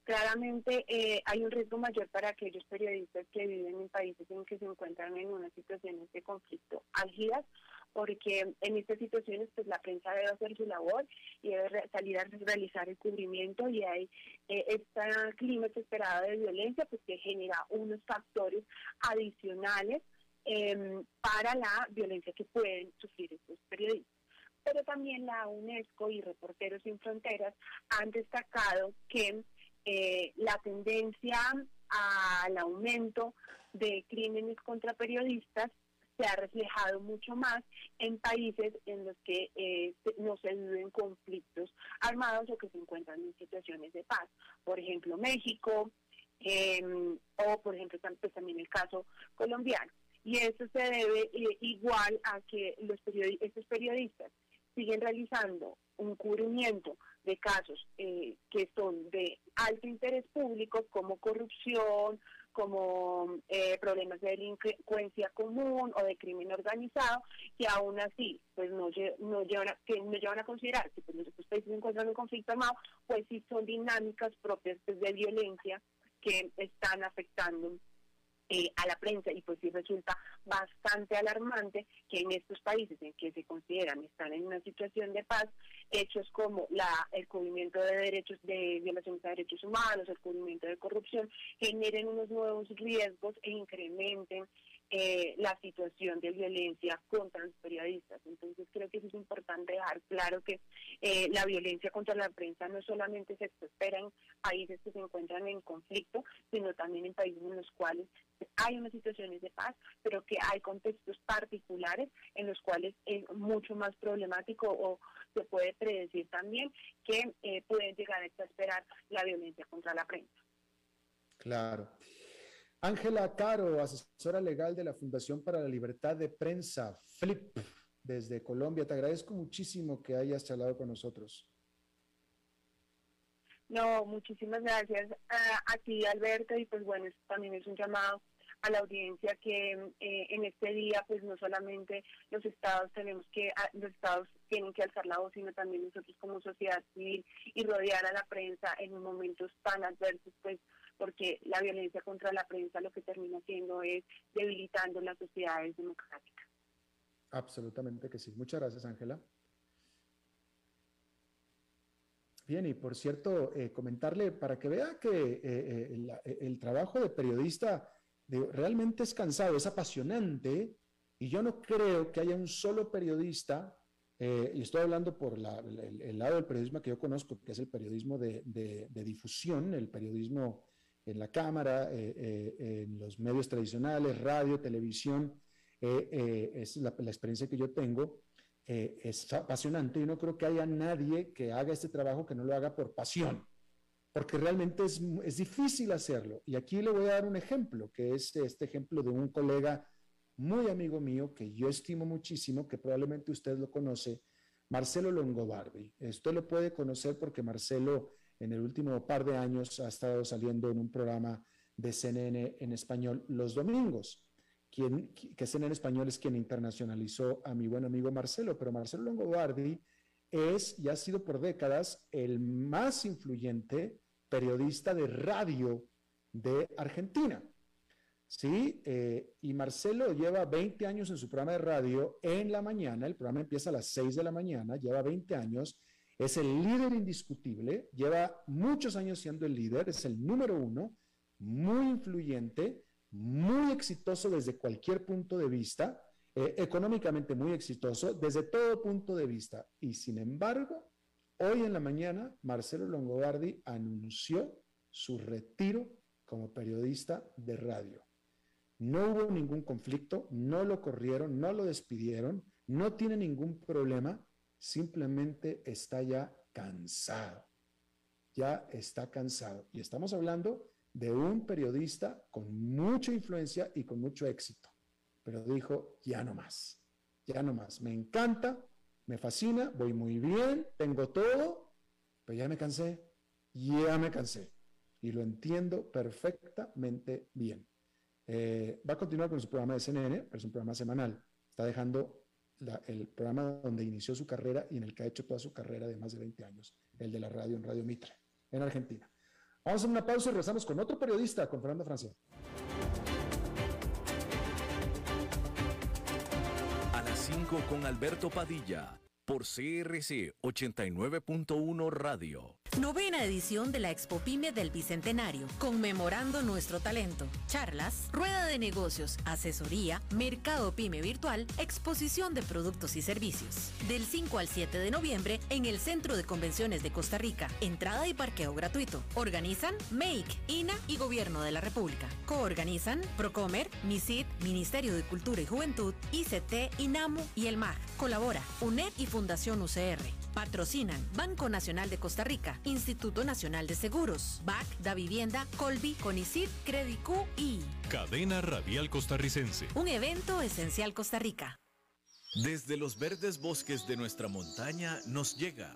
Claramente eh, hay un riesgo mayor para aquellos periodistas que viven en países en que se encuentran en unas situaciones de conflicto álgidas, porque en estas situaciones pues la prensa debe hacer su labor y debe salir a realizar el cubrimiento y hay este clima desesperado de violencia pues que genera unos factores adicionales em, para la violencia que pueden sufrir estos periodistas. Pero también la UNESCO y Reporteros Sin Fronteras han destacado que eh, la tendencia al aumento de crímenes contra periodistas se ha reflejado mucho más en países en los que eh, no se viven conflictos armados o que se encuentran en situaciones de paz. Por ejemplo, México, em, o por ejemplo pues, también el caso colombiano. Y eso se debe eh, igual a que los estos periodistas siguen realizando un cubrimiento de casos eh, que son de alto interés público como corrupción, como eh, problemas de delincuencia común o de crimen organizado, que aún así pues no, no, llevan, a, que no llevan a considerar que pues, los países se encuentran en conflicto armado, pues sí son dinámicas propias pues, de violencia que están afectando eh, a la prensa y pues sí resulta bastante alarmante que en estos países en que se consideran están en una situación de paz, hechos como la, el cubrimiento de derechos de violaciones de derechos humanos, el cubrimiento de corrupción, generen unos nuevos riesgos e incrementen eh, la situación de violencia contra los periodistas. Entonces creo que es importante dejar claro que eh, la violencia contra la prensa no solamente se espera en países que se encuentran en conflicto, sino también en países en los cuales hay unas situaciones de paz, pero que hay contextos particulares en los cuales es mucho más problemático o se puede predecir también que eh, pueden llegar a exasperar la violencia contra la prensa. Claro. Ángela Caro, asesora legal de la Fundación para la Libertad de Prensa, FLIP, desde Colombia. Te agradezco muchísimo que hayas charlado con nosotros. No, muchísimas gracias a, ti, Alberto, y pues bueno, también es un llamado a la audiencia que eh, en este día pues no solamente los estados tenemos que los estados tienen que alzar la voz sino también nosotros como sociedad civil y rodear a la prensa en momentos tan adversos pues porque la violencia contra la prensa lo que termina haciendo es debilitando las sociedades democráticas. Absolutamente que sí. Muchas gracias, Ángela. Bien, y por cierto, eh, comentarle para que vea que eh, eh, el, trabajo de periodista realmente es cansado, es apasionante, y yo no creo que haya un solo periodista, y estoy hablando por el, lado del periodismo que yo conozco, que es el periodismo de difusión, el periodismo en la cámara, eh, eh, en los medios tradicionales, radio, televisión, eh, es la, experiencia que yo tengo, es apasionante y no creo que haya nadie que haga este trabajo que no lo haga por pasión, porque realmente es, es difícil hacerlo. Y aquí le voy a dar un ejemplo, que es este ejemplo de un colega muy amigo mío que yo estimo muchísimo, que probablemente usted lo conoce, Marcelo Longobardi. Usted lo puede conocer porque Marcelo en el último par de años ha estado saliendo en un programa de CNN en español los domingos. Quien, que CNN español es quien internacionalizó a mi buen amigo Marcelo, pero Marcelo Longobardi es y ha sido por décadas el más influyente periodista de radio de Argentina. Sí, eh, y Marcelo lleva 20 años en su programa de radio en la mañana, el programa empieza a las 6 de la mañana, lleva 20 años, es el líder indiscutible, lleva muchos años siendo el líder, es el número uno, muy influyente, muy exitoso desde cualquier punto de vista, eh, económicamente muy exitoso desde todo punto de vista. Y sin embargo, hoy en la mañana, Marcelo Longobardi anunció su retiro como periodista de radio. No hubo ningún conflicto, no lo corrieron, no lo despidieron, no tiene ningún problema, simplemente está ya cansado. Ya está cansado. Y estamos hablando de un periodista con mucha influencia y con mucho éxito. Pero dijo, ya no más, ya no más. Me encanta, me fascina, voy muy bien, tengo todo, pero ya me cansé, ya me cansé. Y lo entiendo perfectamente bien. Eh, va a continuar con su programa de CNN, pero es un programa semanal. Está dejando el programa donde inició su carrera y en el que ha hecho toda su carrera de más de 20 años, el de la radio en Radio Mitre, en Argentina. Vamos a una pausa y regresamos con otro periodista, con Fernando Francia. A las 5 con Alberto Padilla, por CRC 89.1 Radio. Novena edición de la Expo Pyme del Bicentenario, conmemorando nuestro talento. Charlas, rueda de negocios, asesoría, mercado Pyme virtual, exposición de productos y servicios. Del 5 al 7 de noviembre en el Centro de Convenciones de Costa Rica. Entrada y parqueo gratuito. Organizan Make, INA y Gobierno de la República. Coorganizan Procomer, MISID, Ministerio de Cultura y Juventud, ICT, INAMU y el MAG. Colabora UNED y Fundación UCR. Patrocinan Banco Nacional de Costa Rica, Instituto Nacional de Seguros, BAC, Da Vivienda, Colby, Conicid, Credicu y Cadena Radial Costarricense. Un evento esencial Costa Rica. Desde los verdes bosques de nuestra montaña nos llega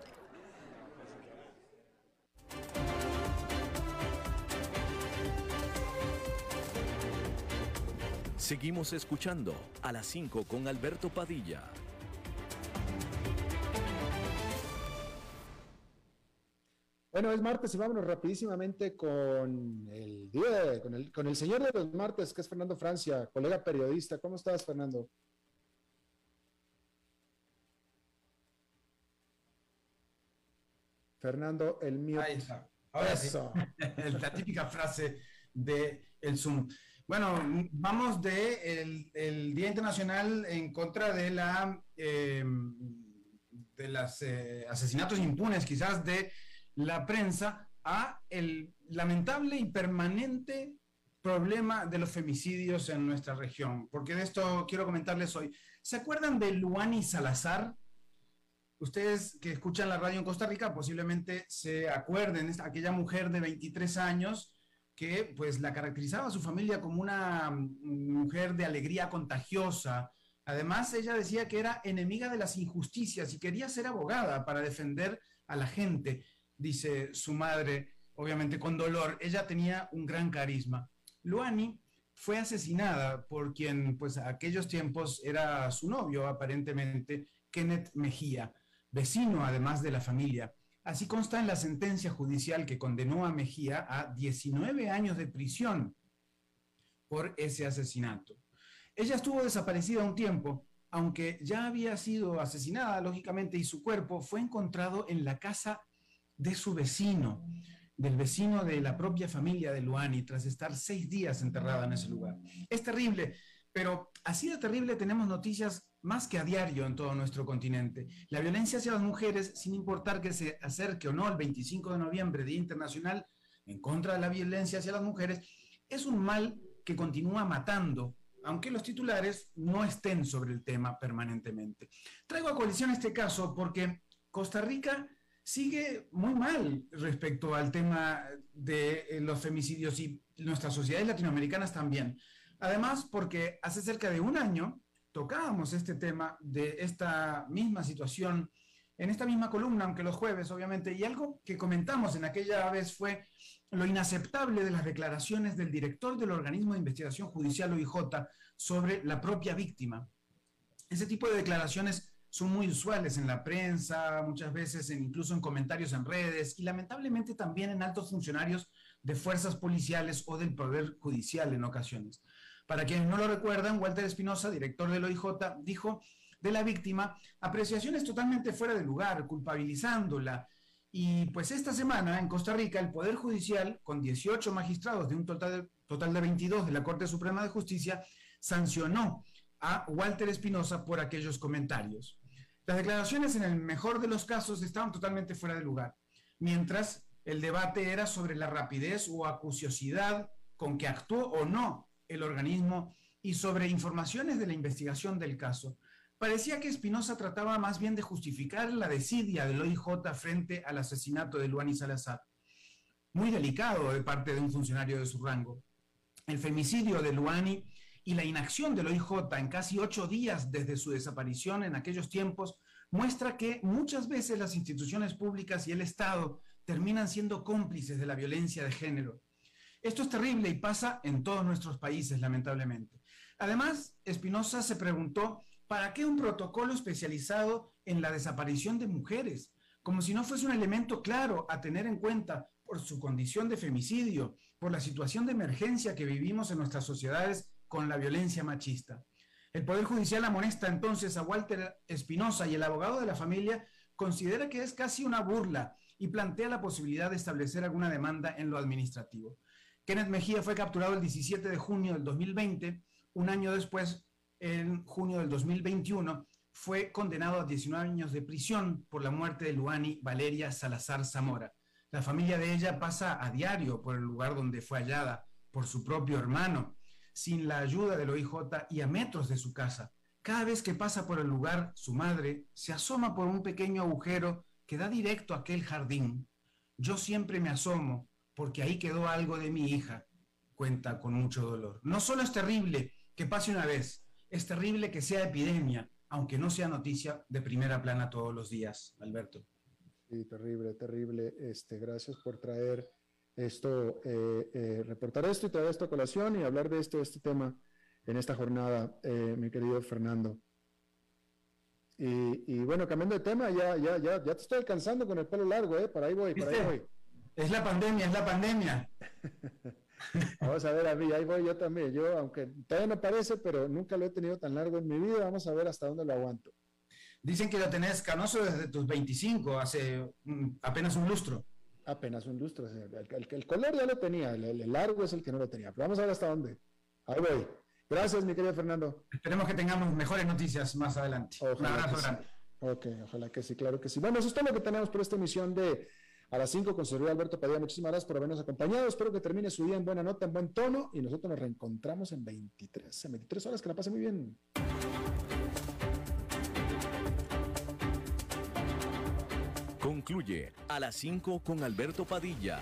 Seguimos escuchando a las 5 con Alberto Padilla. Bueno, es martes y vámonos rapidísimamente con el con el, con el señor de los martes, que es Fernando Francia, colega periodista. ¿Cómo estás, Fernando? Fernando, el mío. Ahí está. Ahora sí. La típica frase de el Zoom. Bueno, vamos de el, Día Internacional en contra de la eh, de los eh, asesinatos impunes, quizás de la prensa a el lamentable y permanente problema de los femicidios en nuestra región, porque de esto quiero comentarles hoy. ¿Se acuerdan de Luani Salazar? Ustedes que escuchan la radio en Costa Rica posiblemente se acuerden, aquella mujer de 23 años que pues la caracterizaba a su familia como una mujer de alegría contagiosa. Además, ella decía que era enemiga de las injusticias y quería ser abogada para defender a la gente dice su madre, obviamente con dolor. Ella tenía un gran carisma. Luani fue asesinada por quien, pues, a aquellos tiempos era su novio, aparentemente, Kenneth Mejía, vecino además de la familia. Así consta en la sentencia judicial que condenó a Mejía a 19 años de prisión por ese asesinato. Ella estuvo desaparecida un tiempo aunque ya había sido asesinada, lógicamente, y su cuerpo fue encontrado en la casa de su vecino, del vecino de la propia familia de Luani, tras estar seis días enterrada en ese lugar. Es terrible, pero así de terrible tenemos noticias más que a diario en todo nuestro continente. La violencia hacia las mujeres, sin importar que se acerque o no el 25 de noviembre, Día Internacional en contra de la violencia hacia las mujeres, es un mal que continúa matando, aunque los titulares no estén sobre el tema permanentemente. Traigo a coalición este caso porque Costa Rica sigue muy mal respecto al tema de eh, los femicidios y nuestras sociedades latinoamericanas también. Además, porque hace cerca de un año tocábamos este tema de esta misma situación en esta misma columna, aunque los jueves, obviamente, y algo que comentamos en aquella vez fue lo inaceptable de las declaraciones del director del organismo de investigación judicial OIJ sobre la propia víctima. Ese tipo de declaraciones son muy usuales en la prensa, muchas veces incluso en comentarios en redes y lamentablemente también en altos funcionarios de fuerzas policiales o del Poder Judicial en ocasiones. Para quienes no lo recuerdan, Walter Espinosa, director del OIJ, dijo de la víctima apreciaciones totalmente fuera de lugar, culpabilizándola. Y pues esta semana en Costa Rica el Poder Judicial, con 18 magistrados de un total de, total de 22 de la Corte Suprema de Justicia, sancionó a Walter Espinosa por aquellos comentarios. Las declaraciones en el mejor de los casos estaban totalmente fuera de lugar, mientras el debate era sobre la rapidez o acuciosidad con que actuó o no el organismo y sobre informaciones de la investigación del caso. Parecía que Espinosa trataba más bien de justificar la desidia del OIJ frente al asesinato de Luani Salazar. Muy delicado de parte de un funcionario de su rango. El femicidio de Luani y la inacción del OIJ en casi ocho días desde su desaparición en aquellos tiempos muestra que muchas veces las instituciones públicas y el Estado terminan siendo cómplices de la violencia de género. Esto es terrible y pasa en todos nuestros países, lamentablemente. Además, Espinosa se preguntó, ¿para qué un protocolo especializado en la desaparición de mujeres? Como si no fuese un elemento claro a tener en cuenta por su condición de femicidio, por la situación de emergencia que vivimos en nuestras sociedades con la violencia machista. El Poder Judicial amonesta entonces a Walter Espinosa y el abogado de la familia considera que es casi una burla y plantea la posibilidad de establecer alguna demanda en lo administrativo. Kenneth Mejía fue capturado el 17 de junio del 2020. Un año después, en junio del 2021, fue condenado a 19 años de prisión por la muerte de Luani Valeria Salazar Zamora. La familia de ella pasa a diario por el lugar donde fue hallada por su propio hermano, sin la ayuda del OIJ y a metros de su casa. Cada vez que pasa por el lugar, su madre se asoma por un pequeño agujero que da directo a aquel jardín. Yo siempre me asomo porque ahí quedó algo de mi hija, cuenta con mucho dolor. No solo es terrible que pase una vez, es terrible que sea epidemia, aunque no sea noticia de primera plana todos los días, Alberto. Sí, terrible, terrible. Este, gracias por traer esto, eh, eh, reportar esto y traer esto a colación y hablar de esto, este tema en esta jornada, eh, mi querido Fernando. Y, y, bueno, cambiando de tema, ya, ya, ya, ya te estoy alcanzando con el pelo largo, ¿eh? Para ahí voy, para ahí voy. Es la pandemia, es la pandemia. Vamos a ver, a mí, ahí voy yo también. Yo, aunque todavía no parece, pero nunca lo he tenido tan largo en mi vida, vamos a ver hasta dónde lo aguanto. Dicen que lo tenés canoso desde tus 25, hace apenas un lustro. Apenas un lustro. El, el, color ya lo tenía, el, el, largo es el que no lo tenía. Pero vamos a ver hasta dónde. Ahí voy. Gracias, mi querido Fernando. Esperemos que tengamos mejores noticias más adelante. Ojalá un abrazo grande. Sí. Ok, ojalá que sí, claro que sí. Bueno, eso es todo lo que tenemos por esta emisión de a las 5 con servidor Alberto Padilla. Muchísimas gracias por habernos acompañado. Espero que termine su día en buena nota, en buen tono y nosotros nos reencontramos en 23, en 23 horas. Que la pase muy bien. Concluye a las 5 con Alberto Padilla.